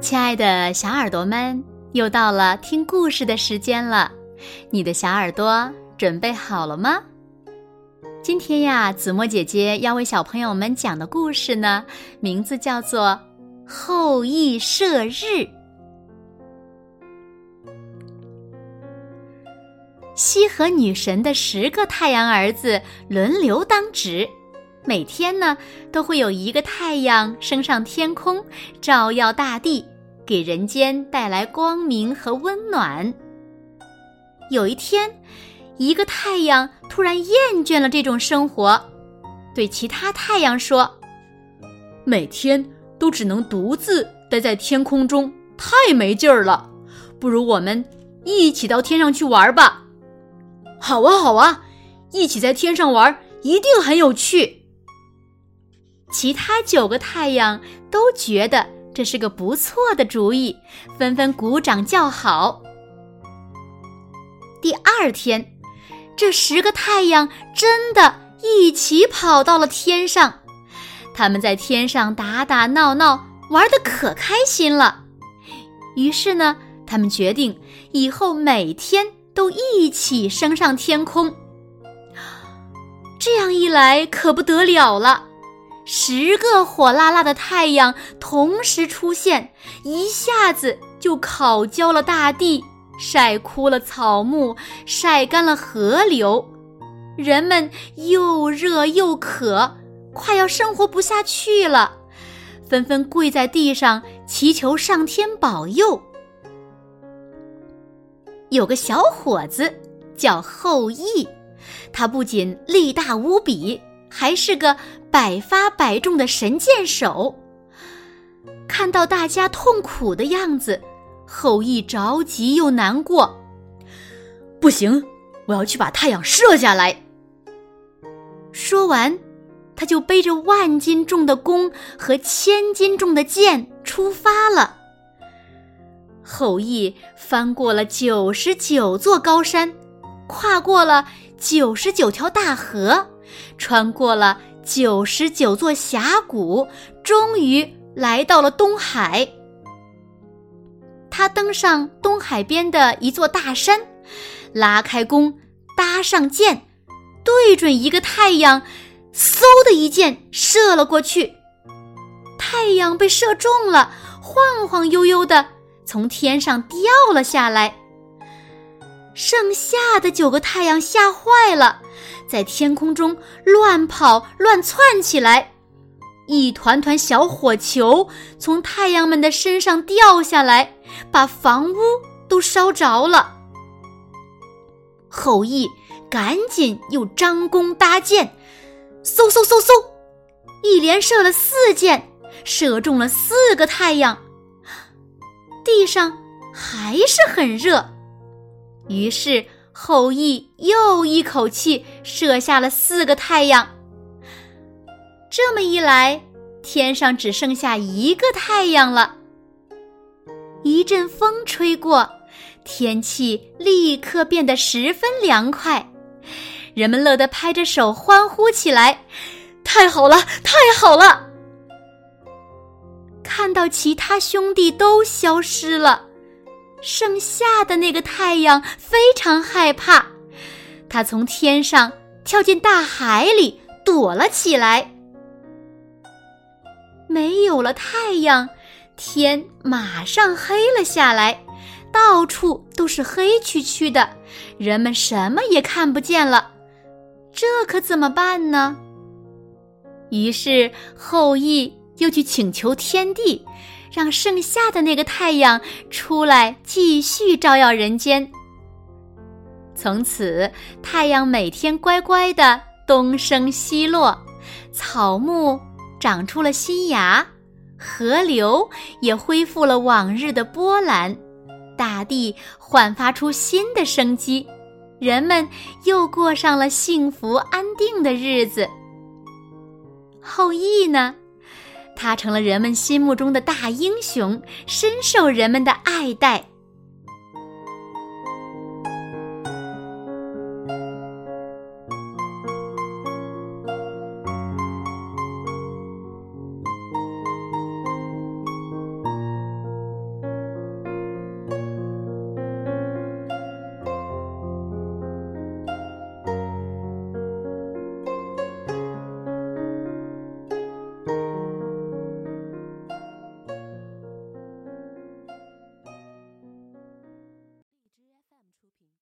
亲爱的小耳朵们，又到了听故事的时间了，你的小耳朵准备好了吗？今天呀，子墨姐姐要为小朋友们讲的故事呢，名字叫做《后羿射日》。羲和女神的十个太阳儿子轮流当值，每天呢都会有一个太阳升上天空，照耀大地，给人间带来光明和温暖。有一天，一个太阳突然厌倦了这种生活，对其他太阳说：“每天都只能独自待在天空中，太没劲儿了。不如我们一起到天上去玩吧。”好啊，好啊，一起在天上玩，一定很有趣。其他九个太阳都觉得这是个不错的主意，纷纷鼓掌叫好。第二天，这十个太阳真的一起跑到了天上，他们在天上打打闹闹，玩的可开心了。于是呢，他们决定以后每天。都一起升上天空，这样一来可不得了了。十个火辣辣的太阳同时出现，一下子就烤焦了大地，晒枯了草木，晒干了河流。人们又热又渴，快要生活不下去了，纷纷跪在地上祈求上天保佑。有个小伙子叫后羿，他不仅力大无比，还是个百发百中的神箭手。看到大家痛苦的样子，后羿着急又难过。不行，我要去把太阳射下来。说完，他就背着万斤重的弓和千斤重的箭出发了。后羿翻过了九十九座高山，跨过了九十九条大河，穿过了九十九座峡谷，终于来到了东海。他登上东海边的一座大山，拉开弓，搭上箭，对准一个太阳，嗖的一箭射了过去。太阳被射中了，晃晃悠悠的。从天上掉了下来，剩下的九个太阳吓坏了，在天空中乱跑乱窜起来，一团团小火球从太阳们的身上掉下来，把房屋都烧着了。后羿赶紧又张弓搭箭，嗖嗖嗖嗖，一连射了四箭，射中了四个太阳。地上还是很热，于是后羿又一口气射下了四个太阳。这么一来，天上只剩下一个太阳了。一阵风吹过，天气立刻变得十分凉快，人们乐得拍着手欢呼起来：“太好了，太好了！”看到其他兄弟都消失了，剩下的那个太阳非常害怕，他从天上跳进大海里躲了起来。没有了太阳，天马上黑了下来，到处都是黑黢黢的，人们什么也看不见了。这可怎么办呢？于是后羿。又去请求天帝，让剩下的那个太阳出来继续照耀人间。从此，太阳每天乖乖的东升西落，草木长出了新芽，河流也恢复了往日的波澜，大地焕发出新的生机，人们又过上了幸福安定的日子。后羿呢？他成了人们心目中的大英雄，深受人们的爱戴。